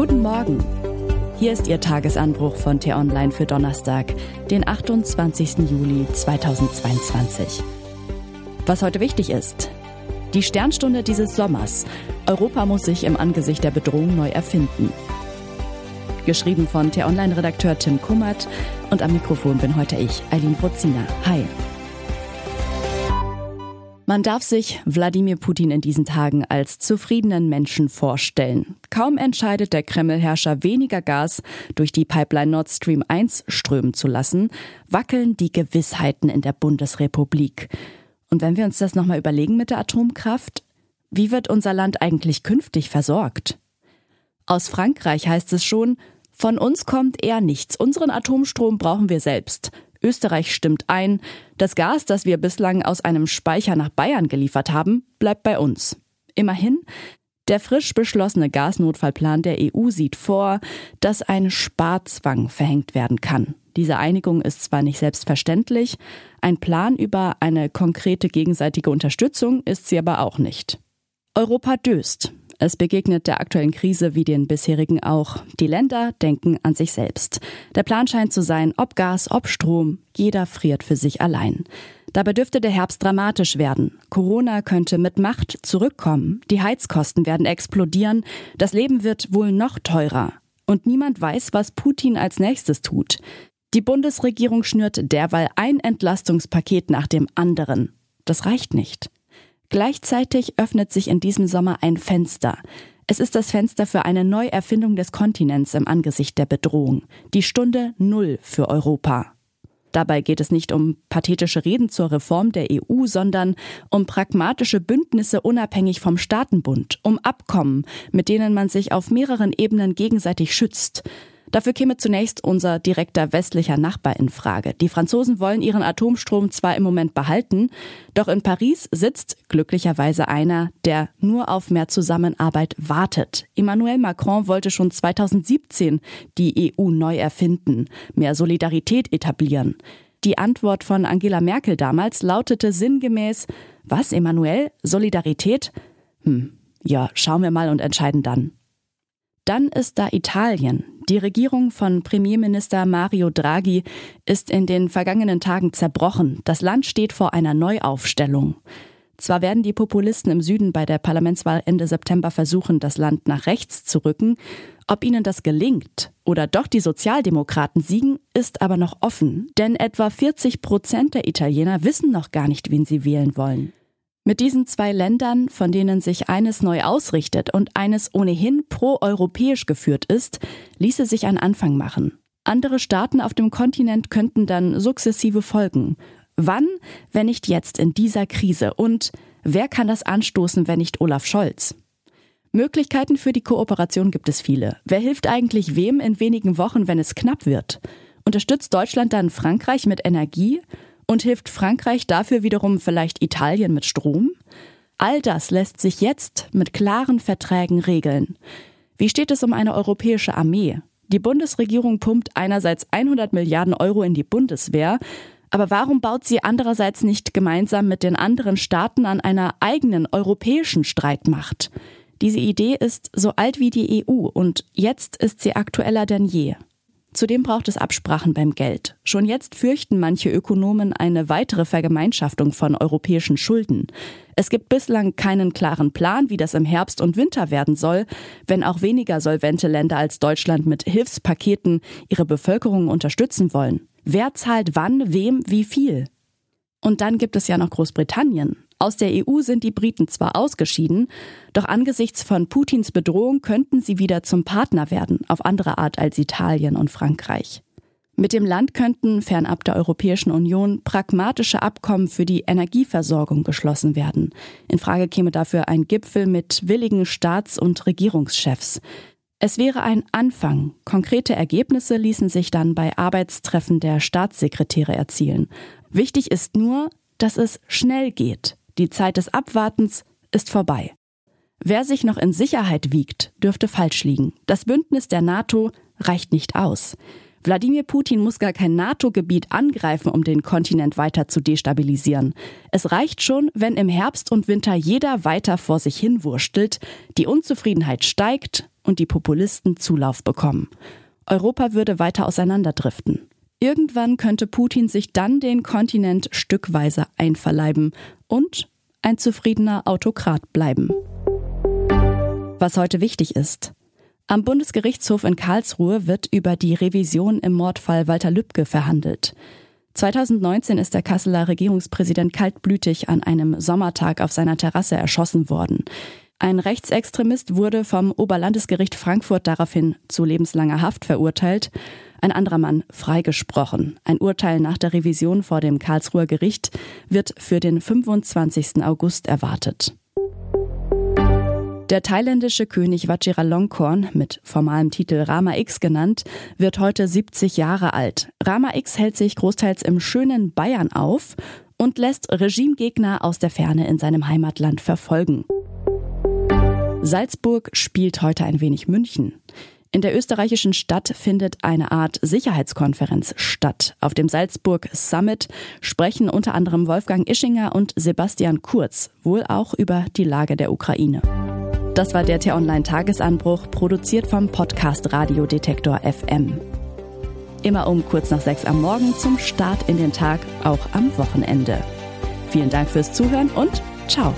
Guten Morgen. Hier ist Ihr Tagesanbruch von T-Online für Donnerstag, den 28. Juli 2022. Was heute wichtig ist. Die Sternstunde dieses Sommers. Europa muss sich im Angesicht der Bedrohung neu erfinden. Geschrieben von T-Online-Redakteur Tim Kummert und am Mikrofon bin heute ich, Eileen Brozina. Hi. Man darf sich Wladimir Putin in diesen Tagen als zufriedenen Menschen vorstellen. Kaum entscheidet der Kreml-Herrscher weniger Gas durch die Pipeline Nord Stream 1 strömen zu lassen, wackeln die Gewissheiten in der Bundesrepublik. Und wenn wir uns das nochmal überlegen mit der Atomkraft, wie wird unser Land eigentlich künftig versorgt? Aus Frankreich heißt es schon, von uns kommt eher nichts. Unseren Atomstrom brauchen wir selbst. Österreich stimmt ein, das Gas, das wir bislang aus einem Speicher nach Bayern geliefert haben, bleibt bei uns. Immerhin, der frisch beschlossene Gasnotfallplan der EU sieht vor, dass ein Sparzwang verhängt werden kann. Diese Einigung ist zwar nicht selbstverständlich, ein Plan über eine konkrete gegenseitige Unterstützung ist sie aber auch nicht. Europa döst. Es begegnet der aktuellen Krise wie den bisherigen auch. Die Länder denken an sich selbst. Der Plan scheint zu sein, ob Gas, ob Strom, jeder friert für sich allein. Dabei dürfte der Herbst dramatisch werden. Corona könnte mit Macht zurückkommen. Die Heizkosten werden explodieren. Das Leben wird wohl noch teurer. Und niemand weiß, was Putin als nächstes tut. Die Bundesregierung schnürt derweil ein Entlastungspaket nach dem anderen. Das reicht nicht. Gleichzeitig öffnet sich in diesem Sommer ein Fenster. Es ist das Fenster für eine Neuerfindung des Kontinents im Angesicht der Bedrohung. Die Stunde Null für Europa. Dabei geht es nicht um pathetische Reden zur Reform der EU, sondern um pragmatische Bündnisse unabhängig vom Staatenbund, um Abkommen, mit denen man sich auf mehreren Ebenen gegenseitig schützt. Dafür käme zunächst unser direkter westlicher Nachbar in Frage. Die Franzosen wollen ihren Atomstrom zwar im Moment behalten, doch in Paris sitzt glücklicherweise einer, der nur auf mehr Zusammenarbeit wartet. Emmanuel Macron wollte schon 2017 die EU neu erfinden, mehr Solidarität etablieren. Die Antwort von Angela Merkel damals lautete sinngemäß, was, Emmanuel? Solidarität? Hm, ja, schauen wir mal und entscheiden dann. Dann ist da Italien. Die Regierung von Premierminister Mario Draghi ist in den vergangenen Tagen zerbrochen. Das Land steht vor einer Neuaufstellung. Zwar werden die Populisten im Süden bei der Parlamentswahl Ende September versuchen, das Land nach rechts zu rücken. Ob ihnen das gelingt oder doch die Sozialdemokraten siegen, ist aber noch offen. Denn etwa 40 Prozent der Italiener wissen noch gar nicht, wen sie wählen wollen. Mit diesen zwei Ländern, von denen sich eines neu ausrichtet und eines ohnehin pro-europäisch geführt ist, ließe sich ein Anfang machen. Andere Staaten auf dem Kontinent könnten dann sukzessive folgen. Wann, wenn nicht jetzt in dieser Krise? Und wer kann das anstoßen, wenn nicht Olaf Scholz? Möglichkeiten für die Kooperation gibt es viele. Wer hilft eigentlich wem in wenigen Wochen, wenn es knapp wird? Unterstützt Deutschland dann Frankreich mit Energie? Und hilft Frankreich dafür wiederum vielleicht Italien mit Strom? All das lässt sich jetzt mit klaren Verträgen regeln. Wie steht es um eine europäische Armee? Die Bundesregierung pumpt einerseits 100 Milliarden Euro in die Bundeswehr, aber warum baut sie andererseits nicht gemeinsam mit den anderen Staaten an einer eigenen europäischen Streitmacht? Diese Idee ist so alt wie die EU und jetzt ist sie aktueller denn je. Zudem braucht es Absprachen beim Geld. Schon jetzt fürchten manche Ökonomen eine weitere Vergemeinschaftung von europäischen Schulden. Es gibt bislang keinen klaren Plan, wie das im Herbst und Winter werden soll, wenn auch weniger solvente Länder als Deutschland mit Hilfspaketen ihre Bevölkerung unterstützen wollen. Wer zahlt wann, wem, wie viel? Und dann gibt es ja noch Großbritannien. Aus der EU sind die Briten zwar ausgeschieden, doch angesichts von Putins Bedrohung könnten sie wieder zum Partner werden, auf andere Art als Italien und Frankreich. Mit dem Land könnten fernab der Europäischen Union pragmatische Abkommen für die Energieversorgung geschlossen werden. In Frage käme dafür ein Gipfel mit willigen Staats- und Regierungschefs. Es wäre ein Anfang. Konkrete Ergebnisse ließen sich dann bei Arbeitstreffen der Staatssekretäre erzielen. Wichtig ist nur, dass es schnell geht. Die Zeit des Abwartens ist vorbei. Wer sich noch in Sicherheit wiegt, dürfte falsch liegen. Das Bündnis der NATO reicht nicht aus. Wladimir Putin muss gar kein NATO-Gebiet angreifen, um den Kontinent weiter zu destabilisieren. Es reicht schon, wenn im Herbst und Winter jeder weiter vor sich hin wurstelt, die Unzufriedenheit steigt und die Populisten Zulauf bekommen. Europa würde weiter auseinanderdriften. Irgendwann könnte Putin sich dann den Kontinent stückweise einverleiben und ein zufriedener Autokrat bleiben. Was heute wichtig ist. Am Bundesgerichtshof in Karlsruhe wird über die Revision im Mordfall Walter Lübcke verhandelt. 2019 ist der Kasseler Regierungspräsident kaltblütig an einem Sommertag auf seiner Terrasse erschossen worden. Ein Rechtsextremist wurde vom Oberlandesgericht Frankfurt daraufhin zu lebenslanger Haft verurteilt, ein anderer Mann freigesprochen. Ein Urteil nach der Revision vor dem Karlsruher Gericht wird für den 25. August erwartet. Der thailändische König Vajiralongkorn, mit formalem Titel Rama X genannt, wird heute 70 Jahre alt. Rama X hält sich großteils im schönen Bayern auf und lässt Regimegegner aus der Ferne in seinem Heimatland verfolgen. Salzburg spielt heute ein wenig München. In der österreichischen Stadt findet eine Art Sicherheitskonferenz statt. Auf dem Salzburg Summit sprechen unter anderem Wolfgang Ischinger und Sebastian Kurz wohl auch über die Lage der Ukraine. Das war der T-Online-Tagesanbruch, produziert vom Podcast Radiodetektor FM. Immer um kurz nach sechs am Morgen zum Start in den Tag, auch am Wochenende. Vielen Dank fürs Zuhören und ciao.